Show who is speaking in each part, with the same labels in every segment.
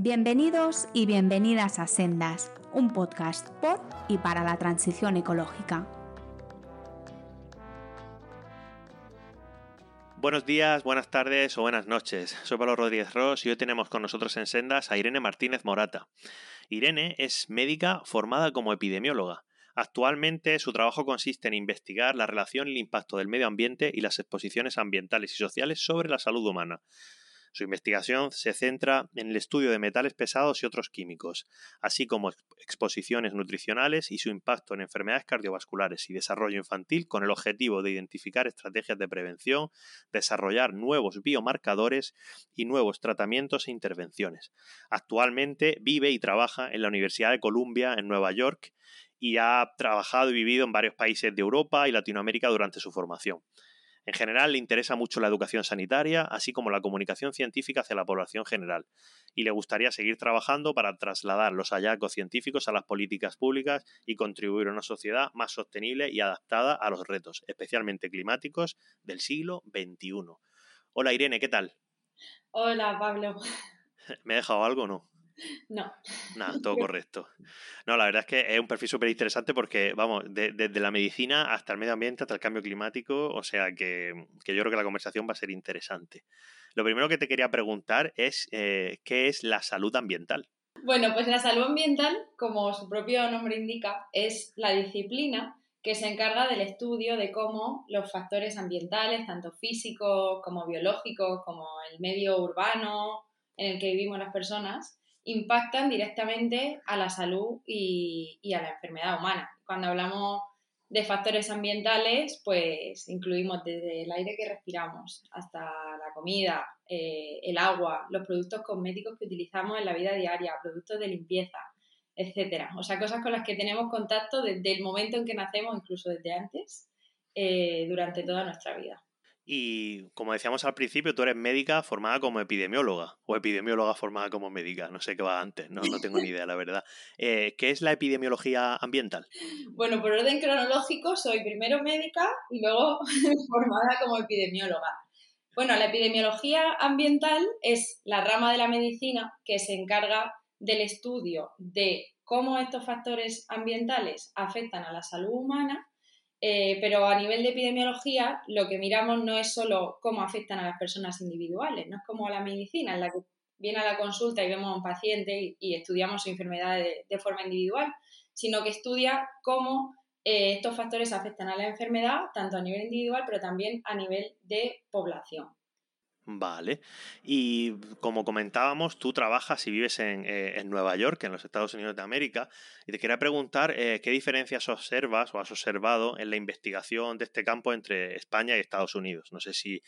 Speaker 1: Bienvenidos y bienvenidas a Sendas, un podcast por y para la transición ecológica.
Speaker 2: Buenos días, buenas tardes o buenas noches. Soy Pablo Rodríguez Ross y hoy tenemos con nosotros en Sendas a Irene Martínez Morata. Irene es médica formada como epidemióloga. Actualmente su trabajo consiste en investigar la relación y el impacto del medio ambiente y las exposiciones ambientales y sociales sobre la salud humana. Su investigación se centra en el estudio de metales pesados y otros químicos, así como exposiciones nutricionales y su impacto en enfermedades cardiovasculares y desarrollo infantil con el objetivo de identificar estrategias de prevención, desarrollar nuevos biomarcadores y nuevos tratamientos e intervenciones. Actualmente vive y trabaja en la Universidad de Columbia en Nueva York y ha trabajado y vivido en varios países de Europa y Latinoamérica durante su formación. En general le interesa mucho la educación sanitaria, así como la comunicación científica hacia la población general, y le gustaría seguir trabajando para trasladar los hallazgos científicos a las políticas públicas y contribuir a una sociedad más sostenible y adaptada a los retos, especialmente climáticos, del siglo XXI. Hola Irene, ¿qué tal?
Speaker 3: Hola Pablo.
Speaker 2: ¿Me he dejado algo o no?
Speaker 3: No.
Speaker 2: Nada, todo correcto. No, la verdad es que es un perfil súper interesante porque, vamos, desde la medicina hasta el medio ambiente, hasta el cambio climático, o sea que, yo creo que la conversación va a ser interesante. Lo primero que te quería preguntar es, eh, ¿qué es la salud ambiental?
Speaker 3: Bueno, pues la salud ambiental, como su propio nombre indica, es la disciplina que se encarga del estudio de cómo los factores ambientales, tanto físicos como biológicos, como el medio urbano en el que vivimos las personas, impactan directamente a la salud y, a la enfermedad humana. Cuando hablamos de factores ambientales, pues incluimos desde el aire que respiramos hasta la comida, eh, el agua, los productos cosméticos que utilizamos en la vida diaria, productos de limpieza, etcétera. O sea, cosas con las que tenemos contacto desde el momento en que nacemos, incluso desde antes, eh, durante toda nuestra vida.
Speaker 2: Y como decíamos al principio, tú eres médica formada como epidemióloga o epidemióloga formada como médica. No sé qué va antes, no, tengo ni idea, la verdad. Eh, ¿Qué es la epidemiología ambiental?
Speaker 3: Bueno, por orden cronológico, soy primero médica y luego formada como epidemióloga. Bueno, la epidemiología ambiental es la rama de la medicina que se encarga del estudio de cómo estos factores ambientales afectan a la salud humana eh, pero a nivel de epidemiología, lo que miramos no es solo cómo afectan a las personas individuales, no es como la medicina, en la que viene a la consulta y vemos a un paciente y, estudiamos su enfermedad de, forma individual, sino que estudia cómo eh, estos factores afectan a la enfermedad, tanto a nivel individual, pero también a nivel de población.
Speaker 2: Vale. Y como comentábamos, tú trabajas y vives en, eh, Nueva York, en los Estados Unidos de América, y te quería preguntar eh, qué diferencias observas o has observado en la investigación de este campo entre España y Estados Unidos. No sé si,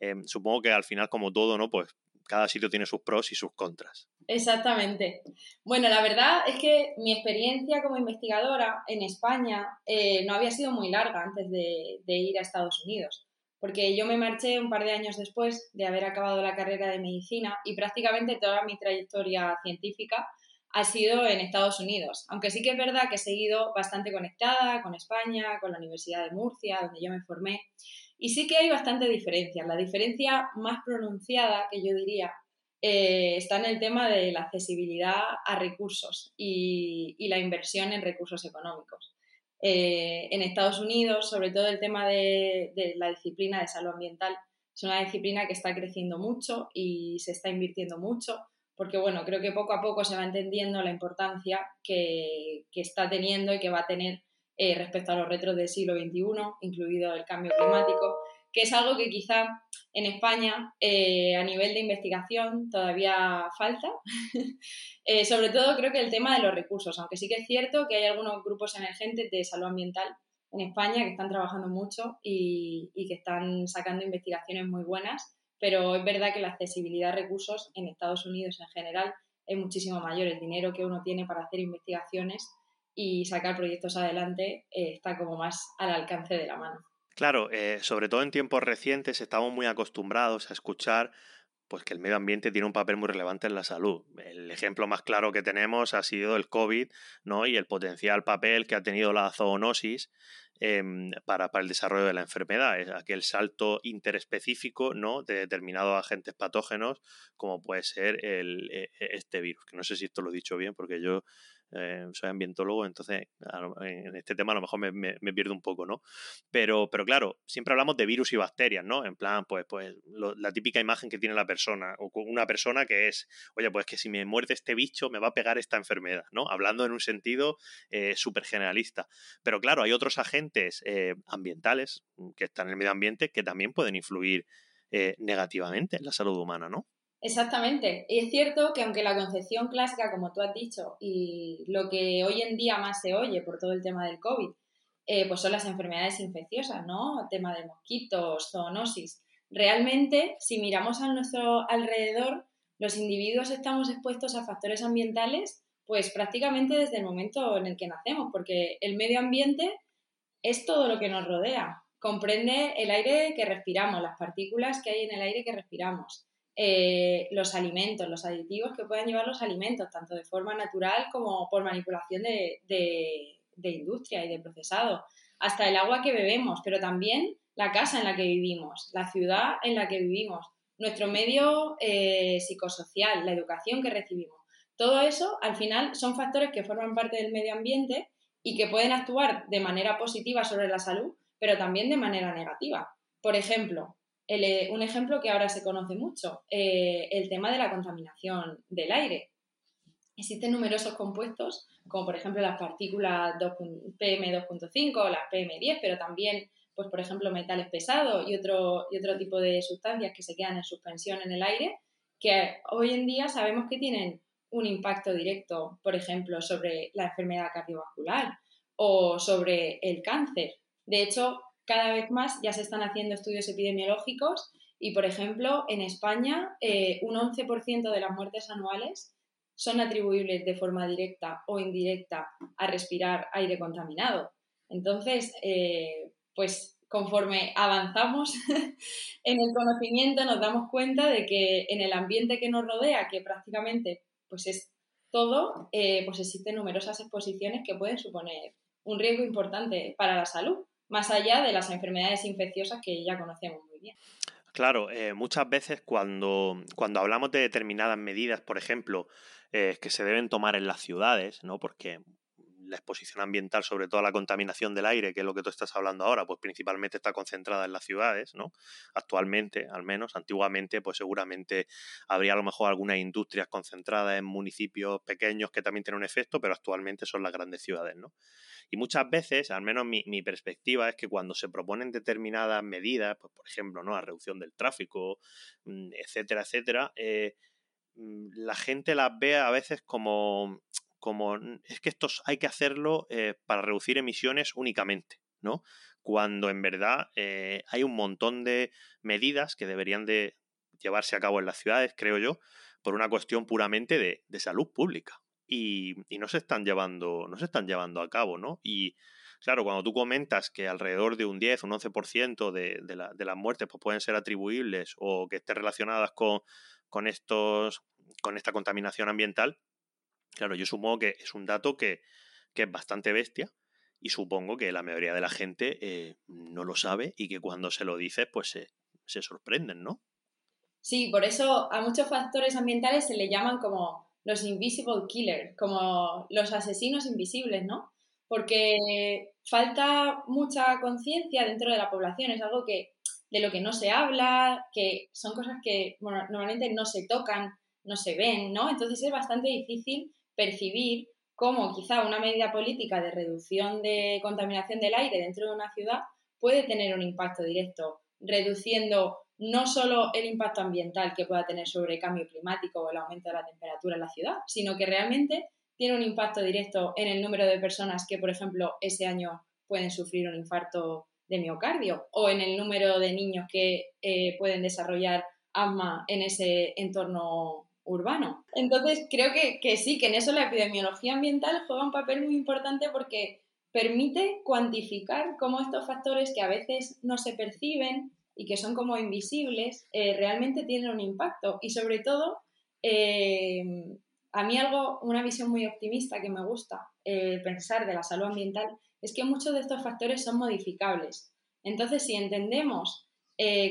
Speaker 2: em, supongo que al final, como todo, ¿no? Pues cada sitio tiene sus pros y sus contras.
Speaker 3: Exactamente. Bueno, la verdad es que mi experiencia como investigadora en España eh, no había sido muy larga antes de ir a Estados Unidos porque yo me marché un par de años después de haber acabado la carrera de medicina y prácticamente toda mi trayectoria científica ha sido en Estados Unidos, aunque sí que es verdad que he seguido bastante conectada con España, con la Universidad de Murcia, donde yo me formé, y sí que hay bastante diferencia. La diferencia más pronunciada, que yo diría, eh, está en el tema de la accesibilidad a recursos y la inversión en recursos económicos. Eh, en Estados Unidos, sobre todo el tema de, la disciplina de salud ambiental, es una disciplina que está creciendo mucho y se está invirtiendo mucho, porque bueno, creo que poco a poco se va entendiendo la importancia que, está teniendo y que va a tener eh, respecto a los retos del siglo XXI, incluido el cambio climático, que es algo que quizá en España eh, a nivel de investigación todavía falta. Eh, sobre todo creo que el tema de los recursos, aunque sí que es cierto que hay algunos grupos emergentes de salud ambiental en España que están trabajando mucho y, que están sacando investigaciones muy buenas, pero es verdad que la accesibilidad a recursos en Estados Unidos en general es muchísimo mayor. El dinero que uno tiene para hacer investigaciones y sacar proyectos adelante eh, está como más al alcance de la mano.
Speaker 2: Claro, eh, sobre todo en tiempos recientes estamos muy acostumbrados a escuchar pues que el medio ambiente tiene un papel muy relevante en la salud. El ejemplo más claro que tenemos ha sido el COVID, ¿no? Y el potencial papel que ha tenido la zoonosis em, para, el desarrollo de la enfermedad. Es aquel salto interespecífico, ¿no? De determinados agentes patógenos, como puede ser el, e, e, este virus. Que no sé si esto lo he dicho bien, porque yo eh, soy ambientólogo, entonces en este tema a lo mejor me, pierdo un poco, ¿no? Pero, pero claro, siempre hablamos de virus y bacterias, ¿no? En plan, pues, pues la típica imagen que tiene la persona, o una persona que es, oye, pues que si me muerde este bicho me va a pegar esta enfermedad, ¿no? Hablando en un sentido eh, súper generalista. Pero claro, hay otros agentes eh, ambientales mm, que están en el medio ambiente que también pueden influir negativamente en la salud humana, ¿no?
Speaker 3: Exactamente. Y es cierto que aunque la concepción clásica, como tú has dicho, y lo que hoy en día más se oye por todo el tema del COVID, eh, pues son las enfermedades infecciosas, ¿no? El tema de mosquitos, zoonosis. Realmente, si miramos a nuestro alrededor, los individuos estamos expuestos a factores ambientales, pues prácticamente desde el momento en el que nacemos, porque el medio ambiente es todo lo que nos rodea. Comprende el aire que respiramos, las partículas que hay en el aire que respiramos, eh, los alimentos, los aditivos que puedan llevar los alimentos, tanto de forma natural como por manipulación de, industria y de procesado, hasta el agua que bebemos, pero también la casa en la que vivimos, la ciudad en la que vivimos, nuestro medio eh, psicosocial, la educación que recibimos. Todo eso, al final, son factores que forman parte del medio ambiente y que pueden actuar de manera positiva sobre la salud, pero también de manera negativa. Por ejemplo, eh, un ejemplo que ahora se conoce mucho, eh, el tema de la contaminación del aire. Existen numerosos compuestos, como por ejemplo las partículas PM2.5 o las PM10, pero también, pues por ejemplo, metales pesados y otro, y otro tipo de sustancias que se quedan en suspensión en el aire, que hoy en día sabemos que tienen un impacto directo, por ejemplo, sobre la enfermedad cardiovascular o sobre el cáncer. De hecho, cada vez más ya se están haciendo estudios epidemiológicos y, por ejemplo, en España eh, un 11% de las muertes anuales son atribuibles de forma directa o indirecta a respirar aire contaminado. Entonces, eh, pues conforme avanzamos en el conocimiento nos damos cuenta de que en el ambiente que nos rodea, que prácticamente pues es todo, eh, pues existen numerosas exposiciones que pueden suponer un riesgo importante para la salud más allá de las enfermedades infecciosas que ya conocemos muy bien.
Speaker 2: Claro, eh, muchas veces cuando, cuando hablamos de determinadas medidas, por ejemplo, eh, que se deben tomar en las ciudades, ¿no? Porque la exposición ambiental, sobre todo la contaminación del aire, que es lo que tú estás hablando ahora, pues principalmente está concentrada en las ciudades, ¿no? Actualmente, al menos, antiguamente, pues seguramente habría a lo mejor algunas industrias concentradas en municipios pequeños que también tienen un efecto, pero actualmente son las grandes ciudades, ¿no? Y muchas veces, al menos mi, perspectiva es que cuando se proponen determinadas medidas, pues por ejemplo, ¿no? La reducción del tráfico, mm, etcétera, etcétera, eh, mm, la gente las ve a veces como como es que esto hay que hacerlo eh, para reducir emisiones únicamente, ¿no? Cuando en verdad eh, hay un montón de medidas que deberían de llevarse a cabo en las ciudades, creo yo, por una cuestión puramente de, salud pública. Y, no se están llevando, no se están llevando a cabo, ¿no? Y claro, cuando tú comentas que alrededor de un 10, un 11% de, de, de las muertes pues, pueden ser atribuibles o que estén relacionadas con, estos, con esta contaminación ambiental, Claro, yo supongo que es un dato que, es bastante bestia y supongo que la mayoría de la gente eh, no lo sabe y que cuando se lo dices, pues se, se sorprenden, ¿no?
Speaker 3: Sí, por eso a muchos factores ambientales se le llaman como los invisible killers, como los asesinos invisibles, ¿no? Porque falta mucha conciencia dentro de la población, es algo que de lo que no se habla, que son cosas que normalmente no se tocan, no se ven, ¿no? Entonces es bastante difícil percibir cómo quizá una medida política de reducción de contaminación del aire dentro de una ciudad puede tener un impacto directo, reduciendo no solo el impacto ambiental que pueda tener sobre el cambio climático o el aumento de la temperatura en la ciudad, sino que realmente tiene un impacto directo en el número de personas que, por ejemplo, ese año pueden sufrir un infarto de miocardio o en el número de niños que eh, pueden desarrollar asma en ese entorno urbano. Entonces, creo que, sí, que en eso la epidemiología ambiental juega un papel muy importante porque permite cuantificar cómo estos factores que a veces no se perciben y que son como invisibles, eh, realmente tienen un impacto. Y sobre todo, eh, a mí algo, una visión muy optimista que me gusta pensar de la salud ambiental es que muchos de estos factores son modificables. Entonces, si entendemos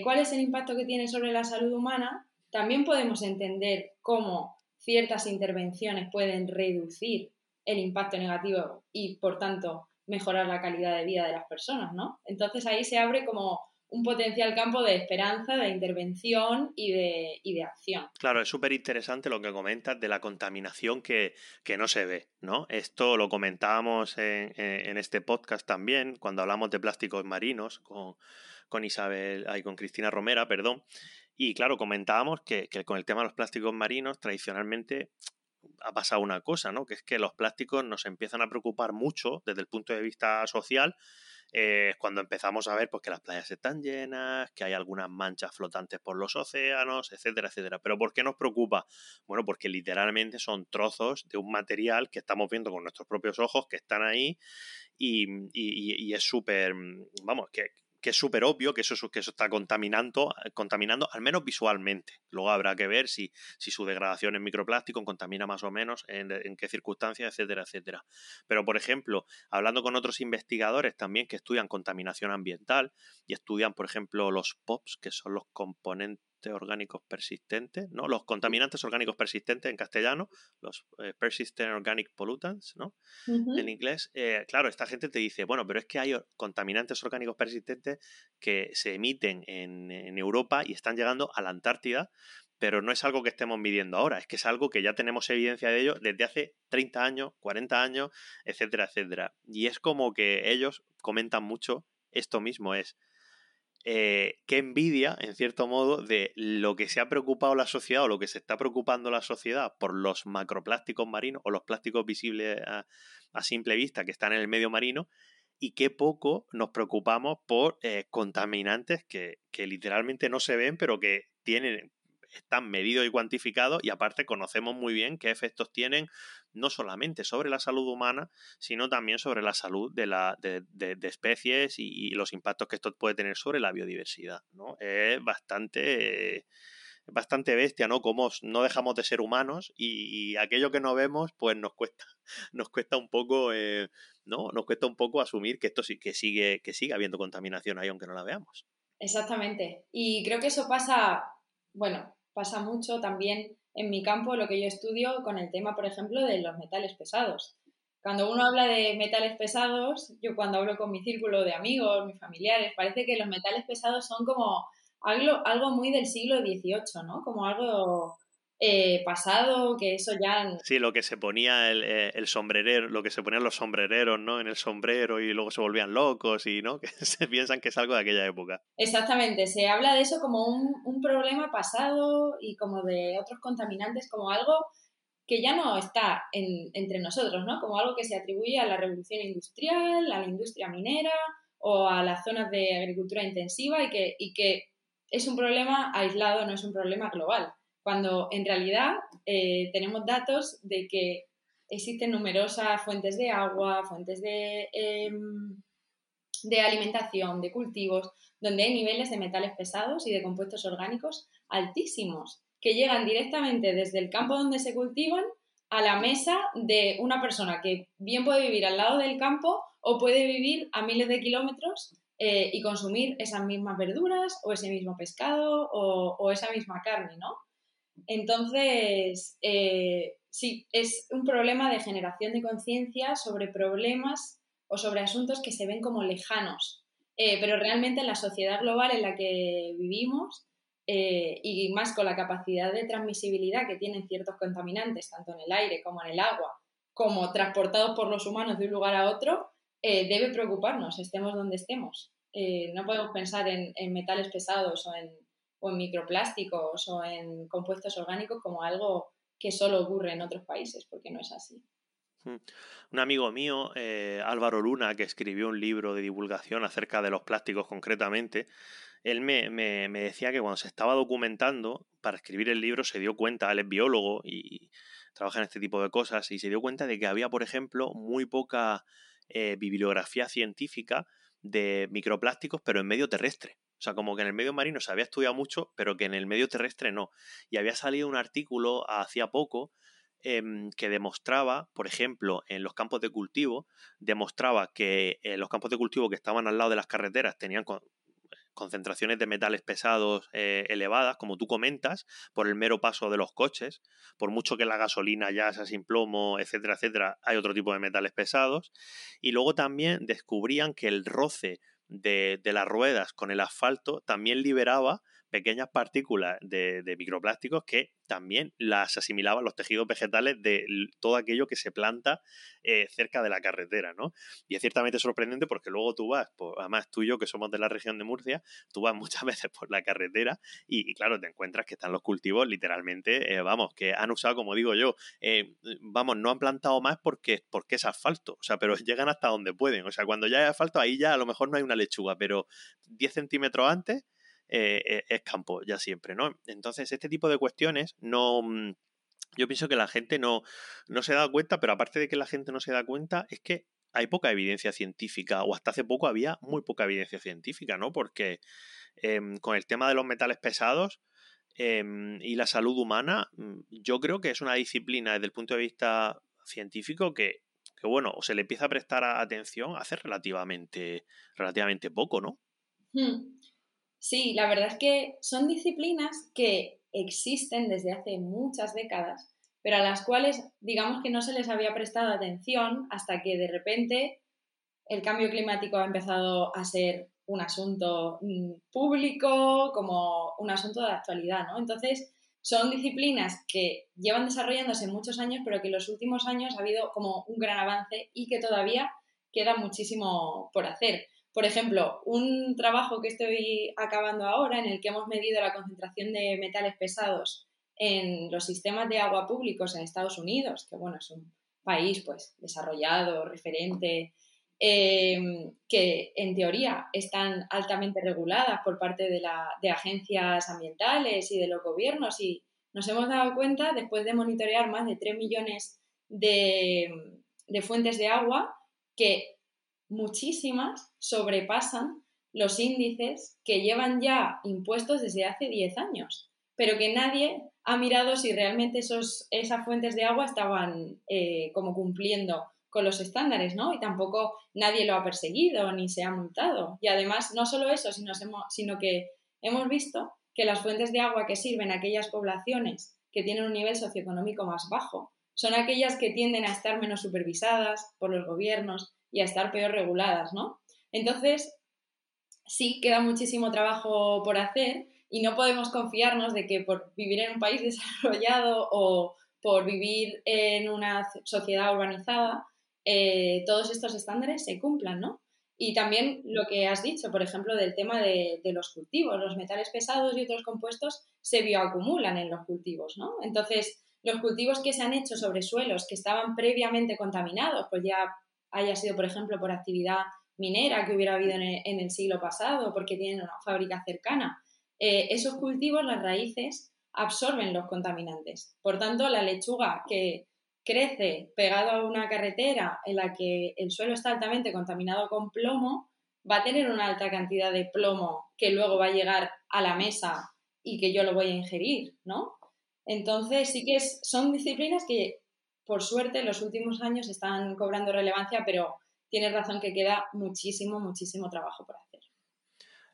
Speaker 3: cuál es el impacto que tiene sobre la salud humana, también podemos entender cómo ciertas intervenciones pueden reducir el impacto negativo y, por tanto, mejorar la calidad de vida de las personas, ¿no? Entonces ahí se abre como un potencial campo de esperanza, de intervención y de, acción.
Speaker 2: Claro, es súper interesante lo que comentas de la contaminación que, que, no se ve, ¿no? Esto lo comentábamos en, en, este podcast también, cuando hablamos de plásticos marinos con, con Isabel, ay, con Cristina Romera, perdón. Y claro, comentábamos que, que con el tema de los plásticos marinos, tradicionalmente ha pasado una cosa, ¿no? Que es que los plásticos nos empiezan a preocupar mucho desde el punto de vista social eh, cuando empezamos a ver pues, que las playas están llenas, que hay algunas manchas flotantes por los océanos, etcétera, etcétera. Pero ¿por qué nos preocupa? Bueno, porque literalmente son trozos de un material que estamos viendo con nuestros propios ojos, que están ahí y, y es súper, vamos, que, que es súper obvio que eso, que eso está contaminando, contaminando, al menos visualmente. Luego habrá que ver si, si su degradación en microplástico contamina más o menos, en, en, qué circunstancias, etcétera, etcétera. Pero, por ejemplo, hablando con otros investigadores también que estudian contaminación ambiental y estudian, por ejemplo, los POPs, que son los componentes orgánicos persistentes, ¿no? Los contaminantes orgánicos persistentes en castellano, los eh, persistent organic pollutants, ¿no? En inglés, eh, claro, esta gente te dice, bueno, pero es que hay contaminantes orgánicos persistentes que se emiten en, en Europa y están llegando a la Antártida, pero no es algo que estemos midiendo ahora, es que es algo que ya tenemos evidencia de ello desde hace 30 años, 40 años, etcétera, etcétera. Y es como que ellos comentan mucho esto mismo, es eh, qué envidia, en cierto modo, de lo que se ha preocupado la sociedad o lo que se está preocupando la sociedad por los macroplásticos marinos o los plásticos visibles a, simple vista que están en el medio marino y qué poco nos preocupamos por eh, contaminantes que, que literalmente no se ven pero que tienen están medidos y cuantificados y aparte conocemos muy bien qué efectos tienen no solamente sobre la salud humana, sino también sobre la salud de, la, de, especies y, los impactos que esto puede tener sobre la biodiversidad. ¿no? Es bastante bastante bestia, ¿no? Como no dejamos de ser humanos y, aquello que no vemos, pues nos cuesta, nos cuesta un poco, eh, ¿no? Nos cuesta un poco asumir que esto sí, que sigue, que sigue habiendo contaminación ahí, aunque no la veamos.
Speaker 3: Exactamente. Y creo que eso pasa, bueno, pasa mucho también en mi campo, lo que yo estudio con el tema, por ejemplo, de los metales pesados. Cuando uno habla de metales pesados, yo cuando hablo con mi círculo de amigos, mis familiares, parece que los metales pesados son como algo, algo muy del siglo XVIII, ¿no? Como algo eh, pasado, que eso ya...
Speaker 2: Sí, lo que se ponía el, eh, el, sombrerero, lo que se ponían los sombrereros, ¿no? En el sombrero y luego se volvían locos y, ¿no? Que se piensan que es algo de aquella época.
Speaker 3: Exactamente, se habla de eso como un, un problema pasado y como de otros contaminantes, como algo que ya no está en, entre nosotros, ¿no? Como algo que se atribuye a la revolución industrial, a la industria minera o a las zonas de agricultura intensiva y que, y que es un problema aislado, no es un problema global cuando en realidad eh, tenemos datos de que existen numerosas fuentes de agua, fuentes de, em, de alimentación, de cultivos, donde hay niveles de metales pesados y de compuestos orgánicos altísimos, que llegan directamente desde el campo donde se cultivan a la mesa de una persona que bien puede vivir al lado del campo o puede vivir a miles de kilómetros eh, y consumir esas mismas verduras o ese mismo pescado o esa misma carne, ¿no? Entonces, eh, sí, es un problema de generación de conciencia sobre problemas o sobre asuntos que se ven como lejanos, eh, pero realmente en la sociedad global en la que vivimos eh, y más con la capacidad de transmisibilidad que tienen ciertos contaminantes, tanto en el aire como en el agua, como transportados por los humanos de un lugar a otro, debe preocuparnos, estemos donde estemos. no podemos pensar en metales pesados o en o en microplásticos o en compuestos orgánicos como algo que solo ocurre en otros países, porque no es así.
Speaker 2: Hmm. Un amigo mío, eh, Álvaro Luna, que escribió un libro de divulgación acerca de los plásticos concretamente, él me, me, me, decía que cuando se estaba documentando para escribir el libro se dio cuenta, él es biólogo y trabaja en este tipo de cosas, y se dio cuenta de que había, por ejemplo, muy poca eh, bibliografía científica de microplásticos, pero en medio terrestre. O sea, como que en el medio marino se había estudiado mucho, pero que en el medio terrestre no. Y había salido un artículo hacía poco em, que demostraba, por ejemplo, en los campos de cultivo, demostraba que eh, los campos de cultivo que estaban al lado de las carreteras tenían concentraciones de metales pesados eh, elevadas, como tú comentas, por el mero paso de los coches, por mucho que la gasolina ya sea sin plomo, etcétera, etcétera, hay otro tipo de metales pesados. Y luego también descubrían que el roce de, de las ruedas con el asfalto también liberaba pequeñas partículas de, microplásticos que también las asimilaban los tejidos vegetales de todo aquello que se planta eh, cerca de la carretera, ¿no? Y es ciertamente sorprendente porque luego tú vas, pues, además tú y yo que somos de la región de Murcia, tú vas muchas veces por la carretera y, claro, te encuentras que están los cultivos literalmente, eh, vamos, que han usado, como digo yo, eh, vamos, no han plantado más porque, porque es asfalto, o sea, pero llegan hasta donde pueden, o sea, cuando ya hay asfalto ahí ya a lo mejor no hay una lechuga, pero 10 centímetros antes eh, eh, es campo ya siempre, ¿no? Entonces, este tipo de cuestiones no... Mm, yo pienso que la gente no, no se da cuenta, pero aparte de que la gente no se da cuenta, es que hay poca evidencia científica, o hasta hace poco había muy poca evidencia científica, ¿no? Porque em, con el tema de los metales pesados em, y la salud humana, mm, yo creo que es una disciplina desde el punto de vista científico que, que bueno, se le empieza a prestar atención hace relativamente, relativamente poco, ¿no?
Speaker 3: Hmm. Sí, la verdad es que son disciplinas que existen desde hace muchas décadas, pero a las cuales digamos que no se les había prestado atención hasta que de repente el cambio climático ha empezado a ser un asunto mm, público, como un asunto de actualidad, ¿no? Entonces, son disciplinas que llevan desarrollándose muchos años, pero que en los últimos años ha habido como un gran avance y que todavía queda muchísimo por hacer. Por ejemplo, un trabajo que estoy acabando ahora en el que hemos medido la concentración de metales pesados en los sistemas de agua públicos en Estados Unidos, que bueno, es un país pues desarrollado, referente, em, que en teoría están altamente reguladas por parte de, la, agencias ambientales y de los gobiernos y nos hemos dado cuenta, después de monitorear más de 3 millones de, de fuentes de agua, que muchísimas sobrepasan los índices que llevan ya impuestos desde hace 10 años, pero que nadie ha mirado si realmente esos, esas fuentes de agua estaban eh, como cumpliendo con los estándares, ¿no? Y tampoco nadie lo ha perseguido ni se ha multado. Y además, no solo eso, sino, sino que hemos visto que las fuentes de agua que sirven a aquellas poblaciones que tienen un nivel socioeconómico más bajo son aquellas que tienden a estar menos supervisadas por los gobiernos, y a estar peor reguladas, ¿no? Entonces, sí queda muchísimo trabajo por hacer y no podemos confiarnos de que por vivir en un país desarrollado o por vivir en una sociedad urbanizada, eh, todos estos estándares se cumplan, ¿no? Y también lo que has dicho, por ejemplo, del tema de, de, los cultivos. Los metales pesados y otros compuestos se bioacumulan en los cultivos, ¿no? Entonces, los cultivos que se han hecho sobre suelos que estaban previamente contaminados, pues ya haya sido, por ejemplo, por actividad minera que hubiera habido en el, siglo pasado, porque tienen una fábrica cercana. Eh, esos cultivos, las raíces, absorben los contaminantes. Por tanto, la lechuga que crece pegado a una carretera en la que el suelo está altamente contaminado con plomo, va a tener una alta cantidad de plomo que luego va a llegar a la mesa y que yo lo voy a ingerir, ¿no? Entonces sí que son disciplinas que por suerte, en los últimos años están cobrando relevancia, pero tienes razón que queda muchísimo, muchísimo trabajo por hacer.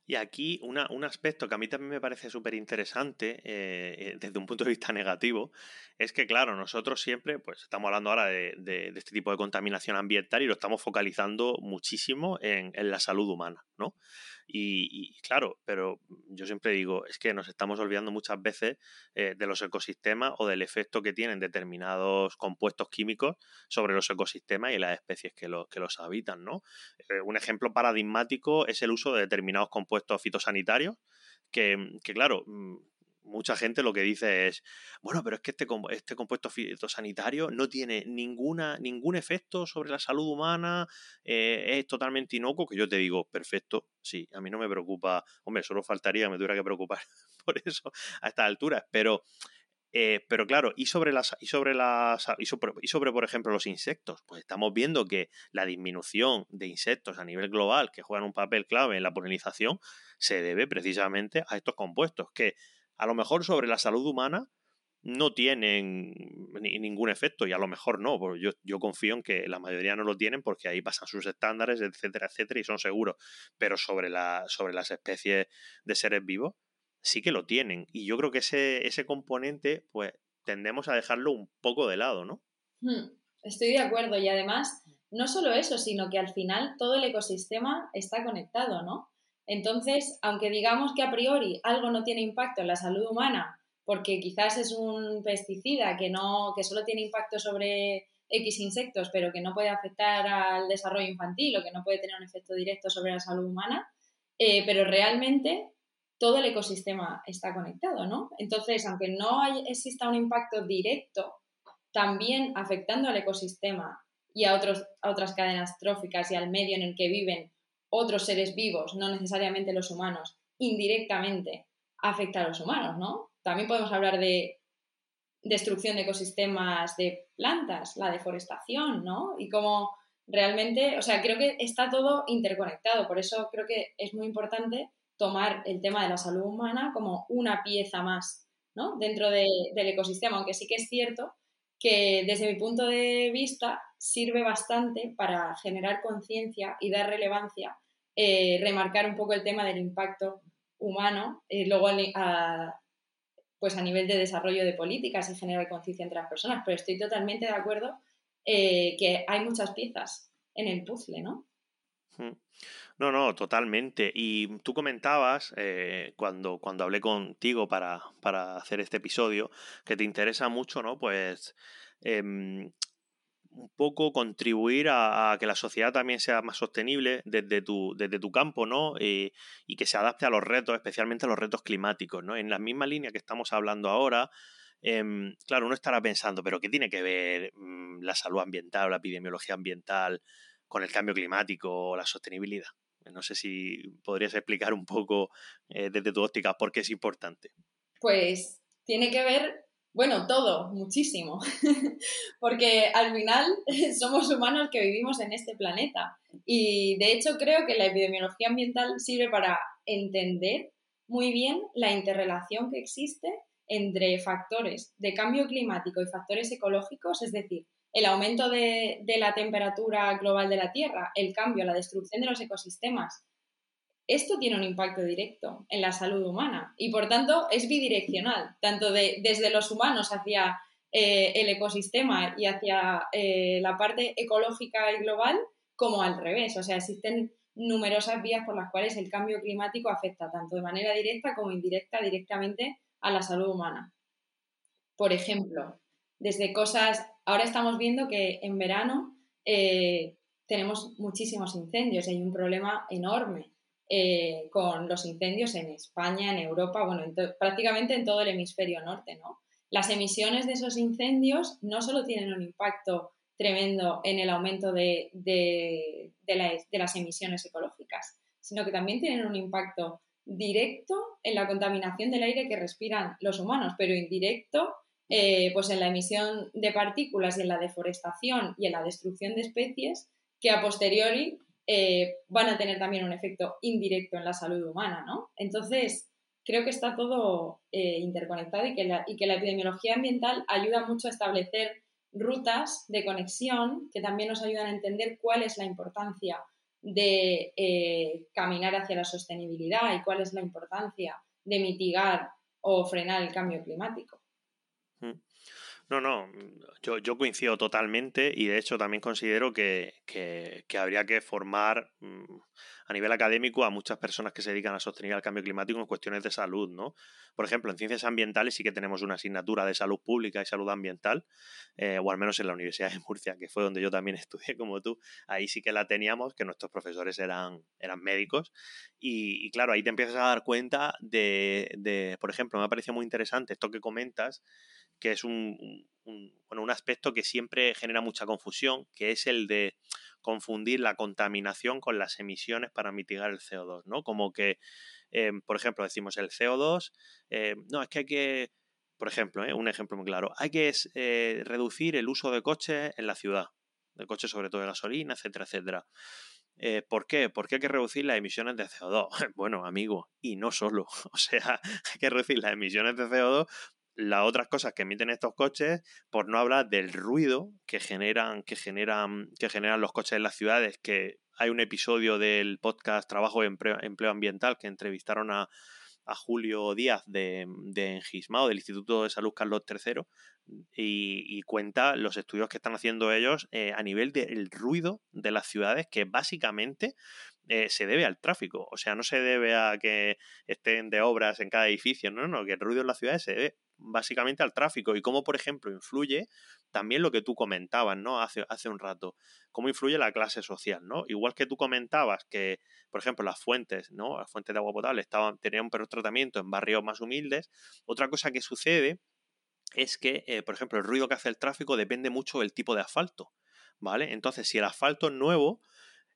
Speaker 2: Y aquí un aspecto que a mí también me parece súper interesante eh, eh, desde un punto de vista negativo es que, claro, nosotros siempre, pues estamos hablando ahora de, este tipo de contaminación ambiental y lo estamos focalizando muchísimo en, en la salud humana, ¿no? Y, claro, pero yo siempre digo, es que nos estamos olvidando muchas veces eh, de los ecosistemas o del efecto que tienen determinados compuestos químicos sobre los ecosistemas y las especies que, que los habitan, ¿no? Eh, un ejemplo paradigmático es el uso de determinados compuestos fitosanitarios que, que claro, mm, mucha gente lo que dice es, bueno, pero es que este, este compuesto fitosanitario no tiene ninguna, ningún efecto sobre la salud humana, eh, es totalmente inocuo, que yo te digo, perfecto, sí, a mí no me preocupa, hombre, solo faltaría que me tuviera que preocupar por eso a estas alturas, pero Eh, pero claro, ¿y sobre, las, y, sobre las, y, sobre, y sobre, por ejemplo, los insectos? Pues estamos viendo que la disminución de insectos a nivel global, que juegan un papel clave en la polinización, se debe precisamente a estos compuestos, que a lo mejor sobre la salud humana no tienen ningún efecto y a lo mejor no, porque yo, yo, confío en que la mayoría no lo tienen porque ahí pasan sus estándares, etcétera, etcétera, y son seguros, pero sobre, la, sobre las especies de seres vivos sí que lo tienen y yo creo que ese, ese componente pues tendemos a dejarlo un poco de lado, ¿no?
Speaker 3: Hmm, estoy de acuerdo y además no solo eso, sino que al final todo el ecosistema está conectado, ¿no? Entonces, aunque digamos que a priori algo no tiene impacto en la salud humana, porque quizás es un pesticida que, no, que solo tiene impacto sobre X insectos, pero que no puede afectar al desarrollo infantil o que no puede tener un efecto directo sobre la salud humana, eh, pero realmente todo el ecosistema está conectado, ¿no? Entonces, aunque no exista un impacto directo, también afectando al ecosistema y a, otros, a otras cadenas tróficas y al medio en el que viven otros seres vivos, no necesariamente los humanos, indirectamente afecta a los humanos, ¿no? También podemos hablar de destrucción de ecosistemas de plantas, la deforestación, ¿no? Y cómo realmente, o sea, creo que está todo interconectado, por eso creo que es muy importante tomar el tema de la salud humana como una pieza más, ¿no? Dentro del ecosistema, aunque sí que es cierto que desde mi punto de vista sirve bastante para generar conciencia y dar relevancia, eh, remarcar un poco el tema del impacto humano, eh, luego a, pues a nivel de desarrollo de políticas y generar conciencia entre las personas, pero estoy totalmente de acuerdo eh, que hay muchas piezas en el puzzle, ¿no?
Speaker 2: No, no, totalmente. Y tú comentabas eh, cuando, cuando hablé contigo para, para, hacer este episodio que te interesa mucho, ¿no? Pues em, un poco contribuir a, que la sociedad también sea más sostenible desde tu, desde tu campo, ¿no? Eh, y que se adapte a los retos, especialmente a los retos climáticos, ¿no? En la misma línea que estamos hablando ahora, em, claro, uno estará pensando, pero ¿qué tiene que ver mm, la salud ambiental o la epidemiología ambiental con el cambio climático o la sostenibilidad? No sé si podrías explicar un poco eh, desde tu óptica por qué es importante.
Speaker 3: Pues tiene que ver bueno, todo, muchísimo, porque al final somos humanos que vivimos en este planeta y de hecho creo que la epidemiología ambiental sirve para entender muy bien la interrelación que existe entre factores de cambio climático y factores ecológicos, es decir, el aumento de, la temperatura global de la Tierra, el cambio, la destrucción de los ecosistemas esto tiene un impacto directo en la salud humana y por tanto es bidireccional, tanto de, desde los humanos hacia eh, el ecosistema y hacia eh, la parte ecológica y global como al revés. O sea, existen numerosas vías por las cuales el cambio climático afecta tanto de manera directa como indirecta directamente a la salud humana. Por ejemplo, desde cosas, ahora estamos viendo que en verano eh, tenemos muchísimos incendios y hay un problema enorme eh, con los incendios en España, en Europa, bueno, prácticamente en todo el hemisferio norte, ¿no? Las emisiones de esos incendios no solo tienen un impacto tremendo en el aumento de, las emisiones ecológicas, sino que también tienen un impacto directo en la contaminación del aire que respiran los humanos, pero indirecto eh, pues en la emisión de partículas y en la deforestación y en la destrucción de especies que a posteriori eh, van a tener también un efecto indirecto en la salud humana, ¿no? Entonces, creo que está todo eh, interconectado y que, la, y que la epidemiología ambiental ayuda mucho a establecer rutas de conexión que también nos ayudan a entender cuál es la importancia de caminar hacia la sostenibilidad y cuál es la importancia de mitigar o frenar el cambio climático.
Speaker 2: Mm. No, no, yo, yo coincido totalmente y de hecho también considero que, que, que, habría que formar mm, a nivel académico a muchas personas que se dedican a sostener el cambio climático en cuestiones de salud, ¿no? Por ejemplo, en ciencias ambientales sí que tenemos una asignatura de salud pública y salud ambiental, eh, o al menos en la Universidad de Murcia, que fue donde yo también estudié como tú, ahí sí que la teníamos, que nuestros profesores eran, eran médicos, y, y claro, ahí te empiezas a dar cuenta de, de, por ejemplo, me ha parecido muy interesante esto que comentas, que es un, bueno, un aspecto que siempre genera mucha confusión, que es el de confundir la contaminación con las emisiones para mitigar el CO2, ¿no? Como que, eh, por ejemplo, decimos el CO2, eh, no, es que hay que por ejemplo, ¿eh? un ejemplo muy claro, hay que reducir el uso de coches en la ciudad, de coches sobre todo de gasolina, etcétera, etcétera. Eh, ¿Por qué? Porque hay que reducir las emisiones de CO2. Bueno, amigo, y no solo. O sea, hay que reducir las emisiones de CO2 las otras cosas que emiten estos coches, por no hablar del ruido que generan, que generan, que generan los coches en las ciudades, que hay un episodio del podcast Trabajo y Empleo, Ambiental que entrevistaron a, Julio Díaz de, de Engismao, del Instituto de Salud Carlos III, y, cuenta los estudios que están haciendo ellos eh, a nivel del ruido de las ciudades, que básicamente eh, se debe al tráfico. O sea, no se debe a que estén de obras en cada edificio, no, no, que el ruido en las ciudades se debe básicamente al tráfico y cómo, por ejemplo, influye también lo que tú comentabas, ¿no? Hace, hace un rato, cómo influye la clase social, ¿no? Igual que tú comentabas que, por ejemplo, las fuentes, ¿no? Las fuentes de agua potable estaban, tenían un peor tratamiento en barrios más humildes. Otra cosa que sucede es que, eh, por ejemplo, el ruido que hace el tráfico depende mucho del tipo de asfalto, ¿vale? Entonces, si el asfalto es nuevo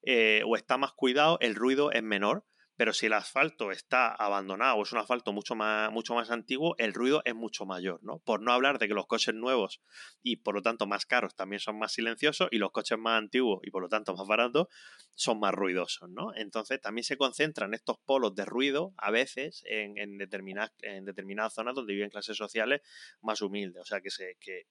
Speaker 2: eh, o está más cuidado, el ruido es menor pero si el asfalto está abandonado o es un asfalto mucho más, mucho más antiguo, el ruido es mucho mayor, ¿no? Por no hablar de que los coches nuevos y por lo tanto más caros también son más silenciosos y los coches más antiguos y por lo tanto más baratos son más ruidosos, ¿no? Entonces también se concentran estos polos de ruido a veces en, en, determinadas, en zonas donde viven clases sociales más humildes, o sea que, se, que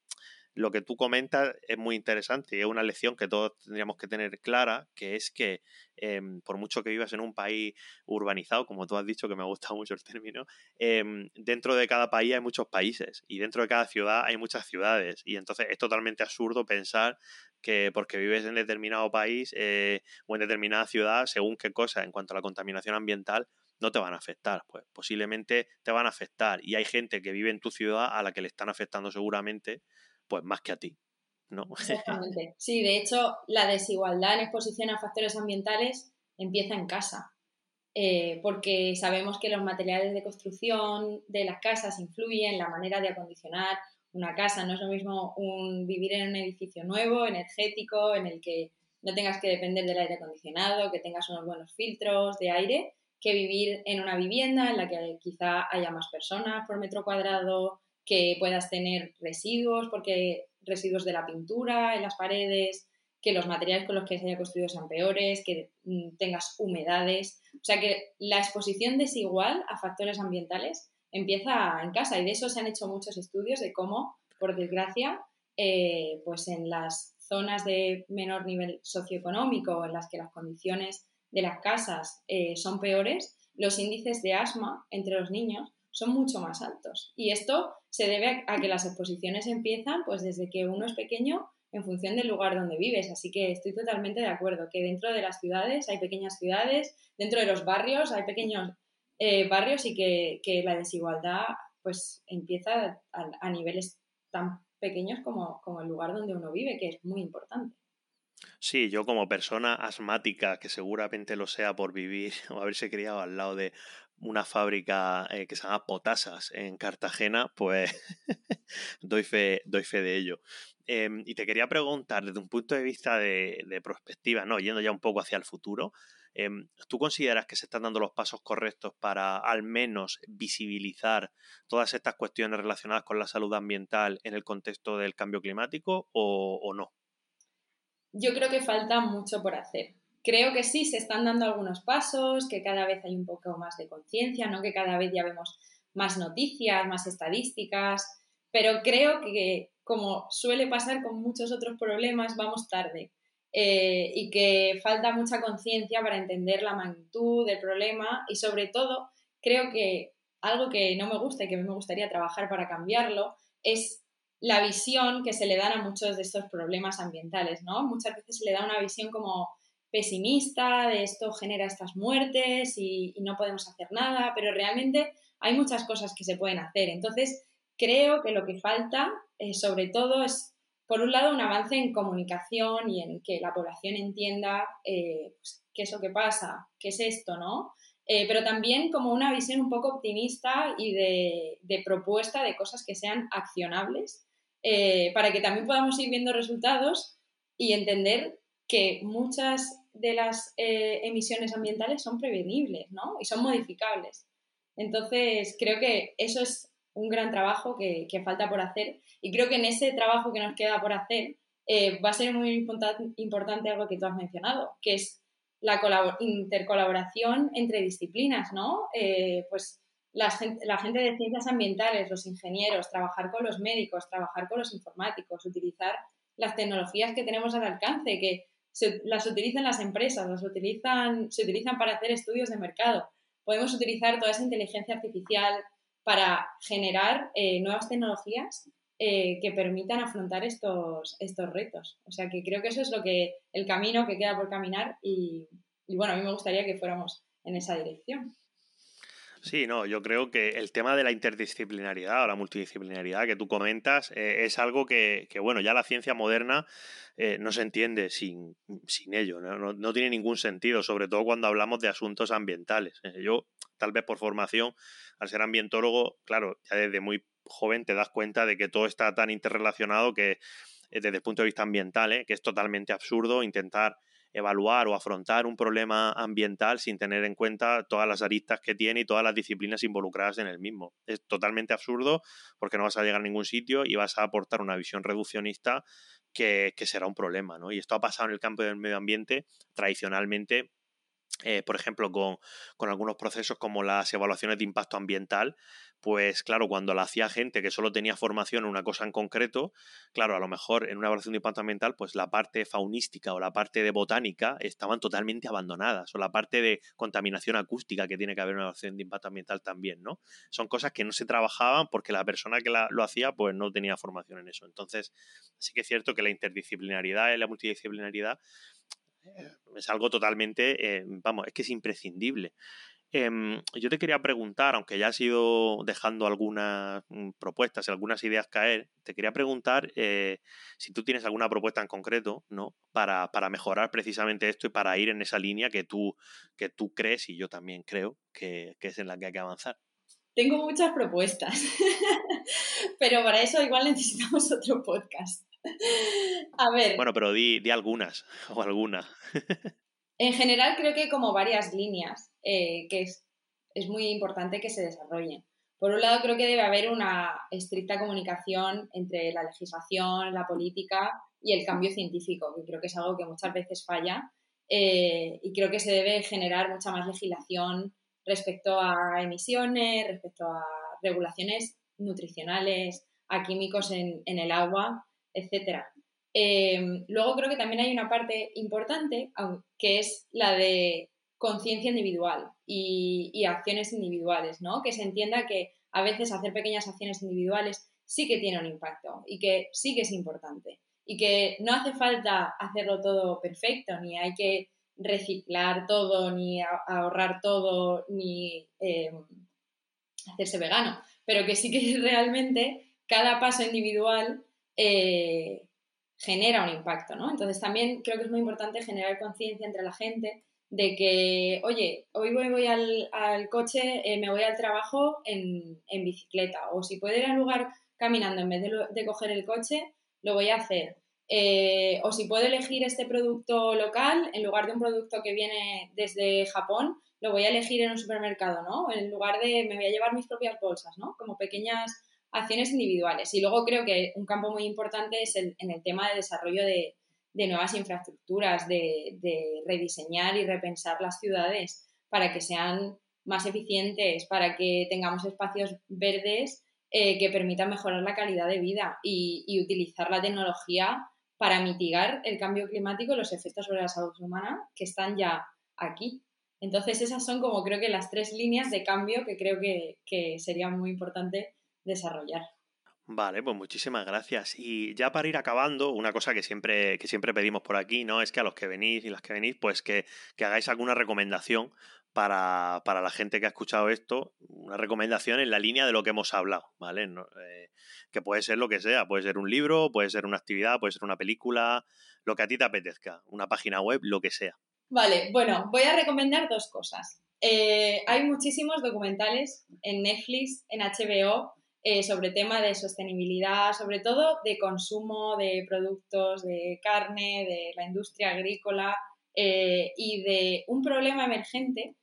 Speaker 2: lo que tú comentas es muy interesante y es una lección que todos tendríamos que tener clara, que es que em, por mucho que vivas en un país urbanizado, como tú has dicho, que me ha gustado mucho el término, em, dentro de cada país hay muchos países y dentro de cada ciudad hay muchas ciudades y entonces es totalmente absurdo pensar que porque vives en determinado país eh, o en determinada ciudad, según qué cosa en cuanto a la contaminación ambiental, no te van a afectar. Pues posiblemente te van a afectar. Y hay gente que vive en tu ciudad a la que le están afectando seguramente pues más que a ti. ¿no?
Speaker 3: Exactamente. Sí, de hecho, la desigualdad en exposición a factores ambientales empieza en casa, eh, porque sabemos que los materiales de construcción de las casas influyen en la manera de acondicionar una casa. No es lo mismo un, vivir en un edificio nuevo, energético, en el que no tengas que depender del aire acondicionado, que tengas unos buenos filtros de aire, que vivir en una vivienda en la que quizá haya más personas por metro cuadrado, que puedas tener residuos, porque residuos de la pintura en las paredes, que los materiales con los que se haya construido sean peores, que mm, tengas humedades. O sea que la exposición desigual a factores ambientales empieza en casa y de eso se han hecho muchos estudios de cómo, por desgracia, eh, pues en las zonas de menor nivel socioeconómico, en las que las condiciones de las casas eh, son peores, los índices de asma entre los niños son mucho más altos. Y esto se debe a que las exposiciones empiezan pues desde que uno es pequeño en función del lugar donde vives. Así que estoy totalmente de acuerdo que dentro de las ciudades hay pequeñas ciudades, dentro de los barrios hay pequeños eh, barrios y que, la desigualdad pues empieza a, niveles tan pequeños como, como el lugar donde uno vive, que es muy importante.
Speaker 2: Sí, yo como persona asmática, que seguramente lo sea por vivir o haberse criado al lado de una fábrica eh, que se llama Potasas en Cartagena, pues doy, fe, doy fe de ello. Em, y te quería preguntar, desde un punto de vista de, de perspectiva, no, yendo ya un poco hacia el futuro, em, ¿tú consideras que se están dando los pasos correctos para al menos visibilizar todas estas cuestiones relacionadas con la salud ambiental en el contexto del cambio climático o no?
Speaker 3: Yo creo que falta mucho por hacer creo que sí, se están dando algunos pasos, que cada vez hay un poco más de conciencia, ¿no? que cada vez ya vemos más noticias, más estadísticas, pero creo que como suele pasar con muchos otros problemas, vamos tarde. Eh, y que falta mucha conciencia para entender la magnitud del problema y sobre todo creo que algo que no me gusta y que me gustaría trabajar para cambiarlo es la visión que se le dan a muchos de estos problemas ambientales, ¿no? Muchas veces se le da una visión como pesimista, de esto genera estas muertes y, no podemos hacer nada, pero realmente hay muchas cosas que se pueden hacer. Entonces, creo que lo que falta, eh, sobre todo, es, por un lado, un avance en comunicación y en que la población entienda eh, pues, qué es lo que pasa, qué es esto, ¿no? Eh, pero también como una visión un poco optimista y de, de propuesta de cosas que sean accionables, para que también podamos ir viendo resultados y entender que muchas de las eh, emisiones ambientales son prevenibles, ¿no? Y son modificables. Entonces, creo que eso es un gran trabajo que, falta por hacer y creo que en ese trabajo que nos queda por hacer eh, va a ser muy importante algo que tú has mencionado, que es la intercolaboración entre disciplinas, ¿no? Eh, pues la gente, la gente de ciencias ambientales, los ingenieros, trabajar con los médicos, trabajar con los informáticos, utilizar las tecnologías que tenemos al alcance, que las utilizan las empresas, las utilizan, se utilizan para hacer estudios de mercado. Podemos utilizar toda esa inteligencia artificial para generar eh, nuevas tecnologías eh, que permitan afrontar estos, estos retos. O sea que creo que eso es lo que el camino que queda por caminar y, y bueno, a mí me gustaría que fuéramos en esa dirección.
Speaker 2: Sí, no, yo creo que el tema de la interdisciplinaridad o la multidisciplinaridad que tú comentas eh, es algo que, que, bueno, ya la ciencia moderna eh, no se entiende sin, sin ello, ¿no? No, tiene ningún sentido, sobre todo cuando hablamos de asuntos ambientales. Eh, yo, tal vez por formación, al ser ambientólogo, claro, ya desde muy joven te das cuenta de que todo está tan interrelacionado que desde el punto de vista ambiental, que es totalmente absurdo intentar evaluar o afrontar un problema ambiental sin tener en cuenta todas las aristas que tiene y todas las disciplinas involucradas en el mismo. Es totalmente absurdo porque no vas a llegar a ningún sitio y vas a aportar una visión reduccionista que, será un problema. ¿no? Y esto ha pasado en el campo del medio ambiente tradicionalmente eh, por ejemplo, con, con, algunos procesos como las evaluaciones de impacto ambiental, pues claro, cuando la hacía gente que solo tenía formación en una cosa en concreto, claro, a lo mejor en una evaluación de impacto ambiental, pues la parte faunística o la parte de botánica estaban totalmente abandonadas, o la parte de contaminación acústica que tiene que haber en una evaluación de impacto ambiental también, ¿no? Son cosas que no se trabajaban porque la persona que lo hacía, pues no tenía formación en eso. Entonces, sí que es cierto que la interdisciplinaridad y la multidisciplinaridad eh, es algo totalmente, eh, vamos, es que es imprescindible. Em, yo te quería preguntar, aunque ya has ido dejando algunas mm, propuestas y algunas ideas caer, te quería preguntar eh, si tú tienes alguna propuesta en concreto, ¿no? Para, mejorar precisamente esto y para ir en esa línea que tú, que tú crees y yo también creo que, es en la que hay que avanzar.
Speaker 3: Tengo muchas propuestas, pero para eso igual necesitamos otro podcast. A ver.
Speaker 2: Bueno, pero di, di algunas o alguna.
Speaker 3: En general creo que hay como varias líneas eh, que es, es muy importante que se desarrollen. Por un lado, creo que debe haber una estricta comunicación entre la legislación, la política y el cambio científico, que creo que es algo que muchas veces falla eh, y creo que se debe generar mucha más legislación respecto a emisiones, respecto a regulaciones nutricionales, a químicos en, en el agua, etcétera. Em, luego creo que también hay una parte importante, que es la de conciencia individual y, acciones individuales, ¿no? Que se entienda que a veces hacer pequeñas acciones individuales sí que tiene un impacto y que sí que es importante y que no hace falta hacerlo todo perfecto, ni hay que reciclar todo, ni ahorrar todo, ni em, hacerse vegano, pero que sí que realmente cada paso individual eh, genera un impacto, ¿no? Entonces también creo que es muy importante generar conciencia entre la gente de que, oye, hoy voy, voy al, coche, eh, me voy al trabajo en, bicicleta, o si puedo ir al lugar caminando en vez de, coger el coche, lo voy a hacer. Eh, o si puedo elegir este producto local en lugar de un producto que viene desde Japón, lo voy a elegir en un supermercado, ¿no? En lugar de me voy a llevar mis propias bolsas, ¿no? Como pequeñas acciones individuales. Y luego creo que un campo muy importante es el, en el tema de desarrollo de, nuevas infraestructuras, de, rediseñar y repensar las ciudades para que sean más eficientes, para que tengamos espacios verdes eh, que permitan mejorar la calidad de vida y, utilizar la tecnología para mitigar el cambio climático y los efectos sobre la salud humana que están ya aquí. Entonces esas son como creo que las tres líneas de cambio que creo que, que sería muy importante desarrollar.
Speaker 2: Vale, pues muchísimas gracias. Y ya para ir acabando, una cosa que siempre, que siempre pedimos por aquí, ¿no? Es que a los que venís y las que venís, pues que, hagáis alguna recomendación para, la gente que ha escuchado esto, una recomendación en la línea de lo que hemos hablado, ¿vale? Eh, que puede ser lo que sea, puede ser un libro, puede ser una actividad, puede ser una película, lo que a ti te apetezca, una página web, lo que sea.
Speaker 3: Vale, bueno, voy a recomendar dos cosas. Eh, hay muchísimos documentales en Netflix, en HBO, eh, sobre tema de sostenibilidad, sobre todo de consumo de productos de carne, de la industria agrícola eh, y de un problema emergente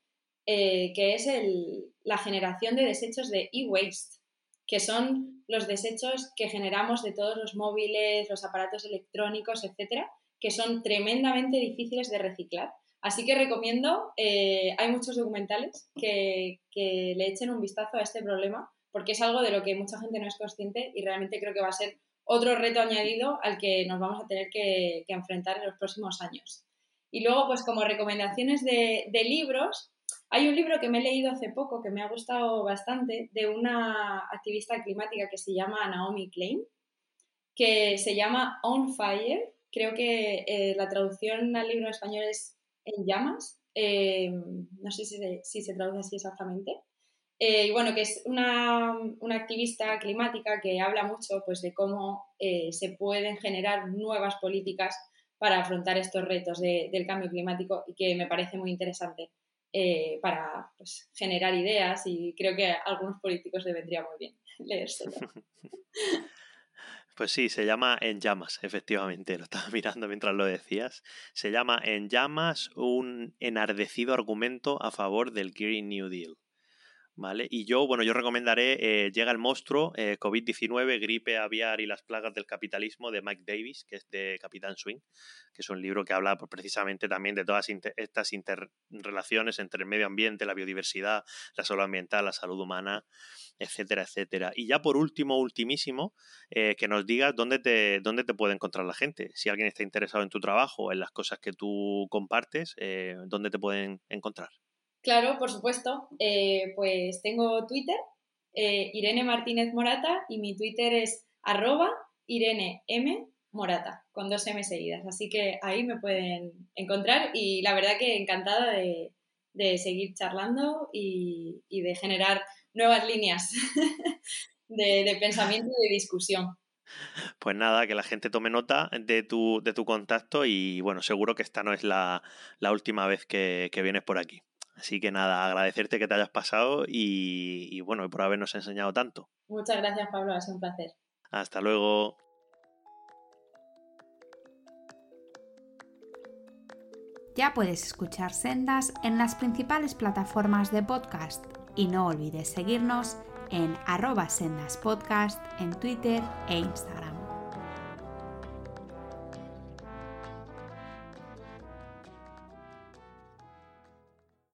Speaker 3: eh, que es el, la generación de desechos de e-waste. que son los desechos que generamos de todos los móviles, los aparatos electrónicos, etcétera, que son tremendamente difíciles de reciclar. Así que recomiendo, hay muchos documentales que, le echen un vistazo a este problema, porque es algo de lo que mucha gente no es consciente y realmente creo que va a ser otro reto añadido al que nos vamos a tener que, enfrentar en los próximos años. Y luego, pues como recomendaciones de, de, libros, hay un libro que me he leído hace poco que me ha gustado bastante de una activista climática que se llama Naomi Klein, que se llama On Fire. Creo que eh, la traducción al libro en español es En llamas. Eh, no sé si se, traduce así exactamente. Eh, y bueno, que es una, activista climática que habla mucho pues, de cómo se pueden generar nuevas políticas para afrontar estos retos del cambio climático y que me parece muy interesante. Eh, para pues, generar ideas y creo que a algunos políticos le vendría muy bien leérselo.
Speaker 2: Pues sí, se llama En llamas, efectivamente, lo estaba mirando mientras lo decías. Se llama En llamas, un enardecido argumento a favor del Green New Deal. ¿Vale? Y yo, bueno, yo recomendaré eh, Llega el monstruo, eh, COVID-19, gripe aviar y las plagas del capitalismo de Mike Davis, que es de Capitán Swing, que es un libro que habla pues, precisamente también de todas estas interrelaciones entre el medio ambiente, la biodiversidad, la salud ambiental, la salud humana, etcétera, etcétera. Y ya por último, ultimísimo, eh, que nos digas dónde te, dónde te puede encontrar la gente. Si alguien está interesado en tu trabajo, en las cosas que tú compartes, dónde te pueden encontrar.
Speaker 3: Claro, por supuesto. Eh, pues tengo Twitter, eh, Irene Martínez Morata, y mi Twitter es arroba Irene M. Morata, con dos M seguidas. Así que ahí me pueden encontrar y la verdad que encantada de, seguir charlando y, de generar nuevas líneas de, pensamiento y de discusión.
Speaker 2: Pues nada, que la gente tome nota de tu, de tu contacto y bueno, seguro que esta no es la, última vez que vienes por aquí. Así que nada, agradecerte que te hayas pasado y, bueno, por habernos enseñado tanto.
Speaker 3: Muchas gracias, Pablo, ha sido un placer.
Speaker 2: Hasta luego.
Speaker 1: Ya puedes escuchar Sendas en las principales plataformas de podcast y no olvides seguirnos en arroba sendaspodcast en Twitter e Instagram.